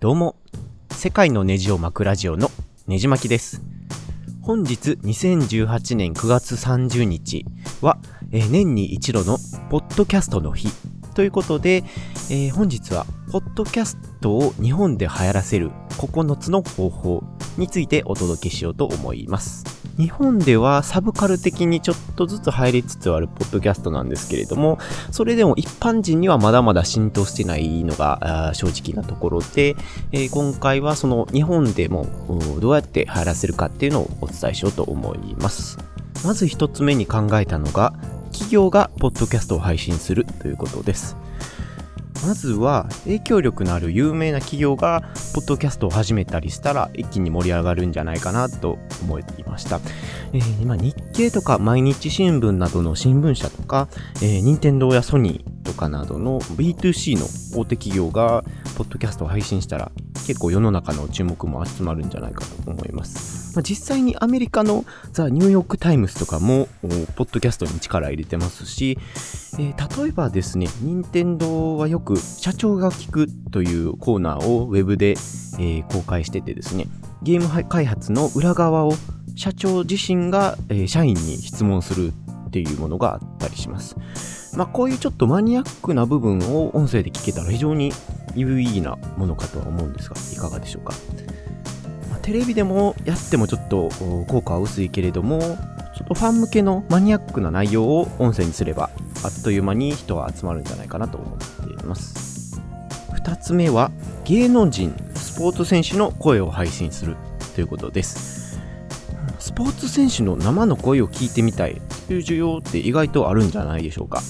どうも、世界のネジを巻くラジオのネジ巻きです。本日2018年9月30日は、え年に一度のポッドキャストの日ということで、えー本日はポッドキャストを日本で流行らせる9つの方法についてお届けしようと思います。日本ではサブカル的にちょっとずつ入りつつあるポッドキャストなんですけれども、それでも一般人にはまだまだ浸透してないのが正直なところで、えー今回はその日本でもどうやって流行らせるかっていうのをお伝えしようと思います。まず一つ目に考えたのが、企業がポッドキャストを配信するということです。まずは影響力のある有名な企業がポッドキャストを始めたりしたら一気に盛り上がるんじゃないかなと思いました。えー今日経とか毎日新聞などの新聞社とか、えー、任天堂やソニーとかなどの B2C の大手企業がポッドキャストを配信したら結構世の中の注目も集まるんじゃないかと思います。まあ、実際にアメリカの The New York Times とかもポッドキャストに力入れてますし、えー例えばですね、任天堂はよく社長が聞くというコーナーをウェブで、えー公開しててですね、ゲーム開発の裏側を社長自身が、えー社員に質問するっていうものがあったりします。まあこういうちょっとマニアックな部分を音声で聞けたら非常に有意義なものかとは思うんですが、いかがでしょうか？まあテレビでもやってもちょっと効果は薄いけれども、ちょっとファン向けのマニアックな内容を音声にすれば、あっという間に人は集まるんじゃないかなと思っています。二つ目は、芸能人、スポーツ選手の声を配信するということです。スポーツ選手の生の声を聞いてみたいという需要って意外とあるんじゃないでしょうか。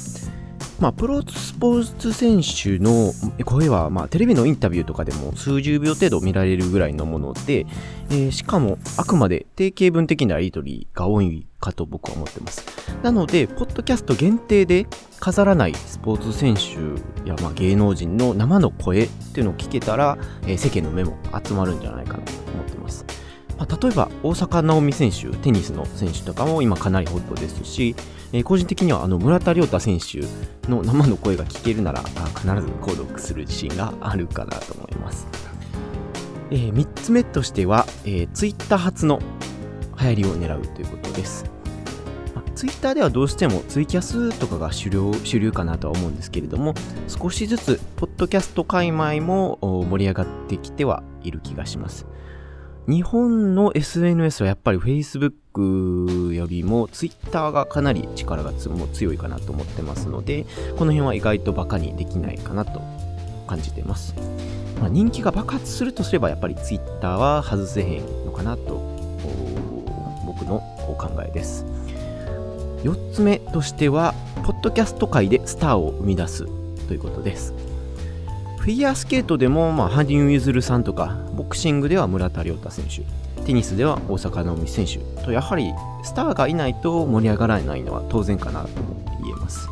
まあ、プロスポーツ選手の声は、まあ、テレビのインタビューとかでも数十秒程度見られるぐらいのもので、えーしかもあくまで定型文的なやり取りが多いかと僕は思ってます。なので、ポッドキャスト限定で飾らないスポーツ選手や、まあ、芸能人の生の声っていうのを聞けたら、えー世間の目も集まるんじゃないかなと思ってます。まあ、例えば、大坂なおみ選手、テニスの選手とかも今かなりホットですし、えー個人的にはあの村田亮太選手の生の声が聞けるなら、あ必ず購読する自信があるかなと思います。え3つ目としては、えー、ツイッター初の流行りを狙うということです。ツイッターではどうしてもツイキャスとかが主流主流かなとは思うんですけれども、少しずつポッドキャスト界隈も盛り上がってきてはいる気がします。日本の SNS はやっぱり Facebook よりも Twitter がかなり力がつも強いかなと思ってますので、この辺は意外とバカにできないかなと感じてます。まあ、人気が爆発するとすればやっぱり Twitter は外せへんのかなと僕のお考えです。4つ目としては、ポッドキャスト界でスターを生み出すということです。フィギュアスケートでも、まあ、羽生結弦さんとか、ボクシングでは村田亮太選手、テニスでは大坂なおみ選手と、やはりスターがいないと盛り上がらないのは当然かなとも言えます。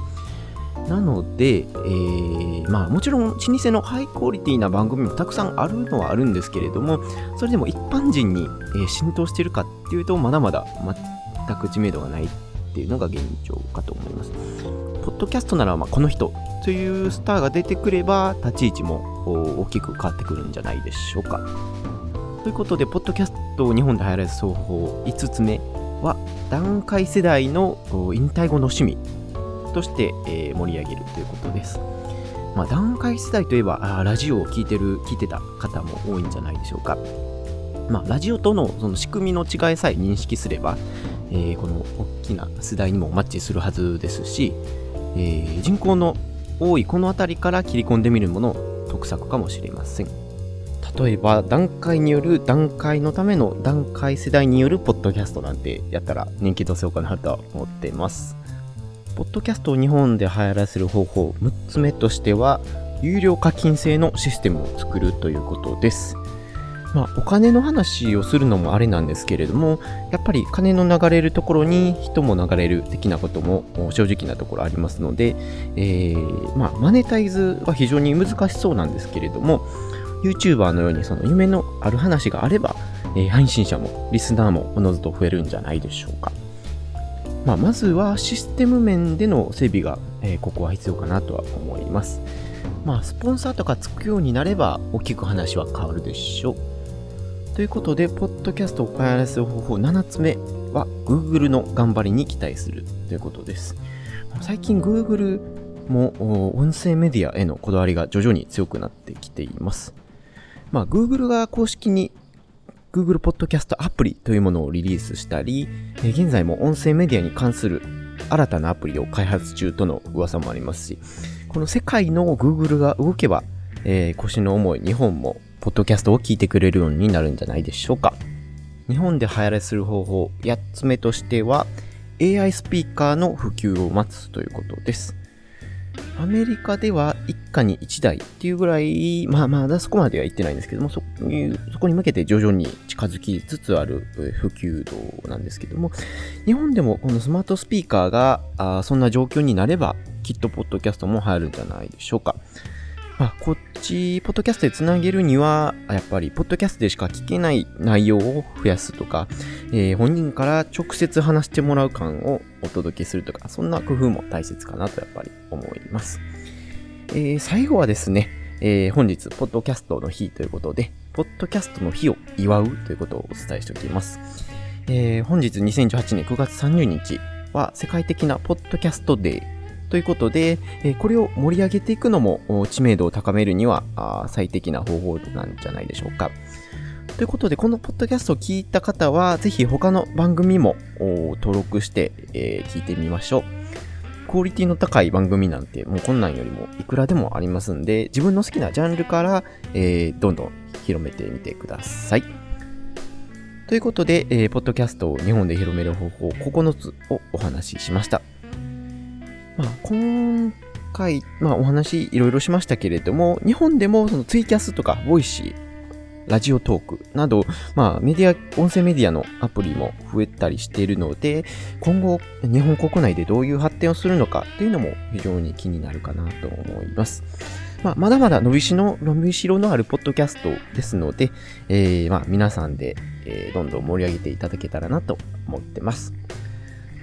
なので、えーまあもちろん老舗のハイクオリティな番組もたくさんあるのはあるんですけれども、それでも一般人に、えー浸透しているかっていうと、まだまだ全く知名度がないっていうのが現状かと思います。ポッドキャストならまあこの人というスターが出てくれば立ち位置も大きく変わってくるんじゃないでしょうか。ということで、ポッドキャストを日本で流行らせる方法5つ目は、段階世代の引退後の趣味として、え盛り上げるということです。まあ、段階世代といえば、あラジオを聞いてる、聞いてた方も多いんじゃないでしょうか。まあ、ラジオとのその仕組みの違いさえ認識すれば、えーこの大きな世代にもマッチするはずですし、えー人口の多いこの辺りから切り込んでみるもの得策かもしれません。例えば、段階による段階のための段階世代によるポッドキャストなんてやったら人気出せようかなと思ってます。ポッドキャストを日本で流行らせる方法6つ目としては、有料課金制のシステムを作るということです。まあ、お金の話をするのもあれなんですけれども、やっぱり金の流れるところに人も流れる的なことも正直なところありますので、えーまあ、マネタイズは非常に難しそうなんですけれども、YouTuber のようにその夢のある話があれば、えー配信者もリスナーもおのずと増えるんじゃないでしょうか。まあ、まずはシステム面での整備が、えーここは必要かなとは思います。まあ、スポンサーとかつくようになれば、大きく話は変わるでしょう。ということで、ポッドキャストを開発する方法7つ目は、Google の頑張りに期待するということです。最近 Google も音声メディアへのこだわりが徐々に強くなってきています。まあ、Google が公式に Google Podcast アプリというものをリリースしたり、現在も音声メディアに関する新たなアプリを開発中との噂もありますし、この世界の Google が動けば、えー、腰の重い日本もポッドキャストを聞いてくれるようになるんじゃないでしょうか。日本で流行らする方法8つ目としては AI スピーカーの普及を待つということです。アメリカでは一家に一台っていうぐらい、まあまだそこまでは言ってないんですけども、そそこに向けて徐々に近づきつつある普及度なんですけども、日本でもこのスマートスピーカーがあそんな状況になれば、きっとポッドキャストも入るんじゃないでしょうか。まあ、こっち、ポッドキャストでつなげるには、やっぱり、ポッドキャストでしか聞けない内容を増やすとか、えー、本人から直接話してもらう感をお届けするとか、そんな工夫も大切かなとやっぱり思います。えー、最後はですね、えー、本日、ポッドキャストの日ということで、ポッドキャストの日を祝うということをお伝えしておきます。えー、本日2018年9月30日は世界的なポッドキャストデーということで、えこれを盛り上げていくのも知名度を高めるには最適な方法なんじゃないでしょうか。ということで、このポッドキャストを聞いた方は、ぜひ他の番組も登録して、え聞いてみましょう。クオリティの高い番組なんて、もうこんなんよりもいくらでもありますんで、自分の好きなジャンルから、え、どんどん広めてみてください。ということで、えー、ポッドキャストを日本で広める方法9つをお話ししました。まあ、今回、まあ、お話いろいろしましたけれども、日本でもそのツイキャスとか、 Voicy、 Radiotalk など、まあ、メディア、音声メディアのアプリも増えたりしているので、今後、日本国内でどういう発展をするのかっていうのも非常に気になるかなと思います。まあ、まだまだ伸びしの、伸びしろのあるポッドキャストですので、えー、まあ、皆さんで、えー、どんどん盛り上げていただけたらなと思ってます。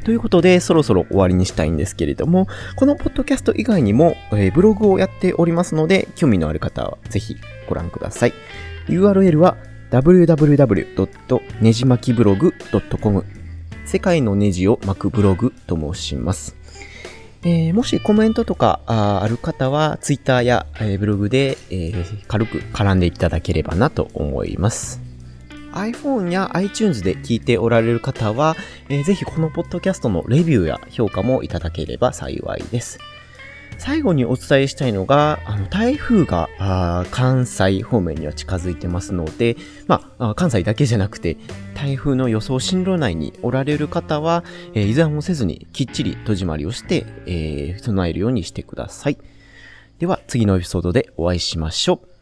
ということで、そろそろ終わりにしたいんですけれども、このポッドキャスト以外にも、えー、ブログをやっておりますので、興味のある方はぜひご覧ください。URL は www. ねじまきブログ .com 世界のネジを巻くブログと申します。えー、もしコメントとかあある方は、Twitter や、えー、ブログで、えー、軽く絡んでいただければなと思います。iPhone や iTunes で聞いておられる方は、えー、ぜひこのポッドキャストのレビューや評価もいただければ幸いです。最後にお伝えしたいのが、あの台風が関西方面には近づいてますので、まあ、関西だけじゃなくて、台風の予想進路内におられる方は、えー、依存をせずにきっちり戸締まりをして、えー、備えるようにしてください。では、次のエピソードでお会いしましょう。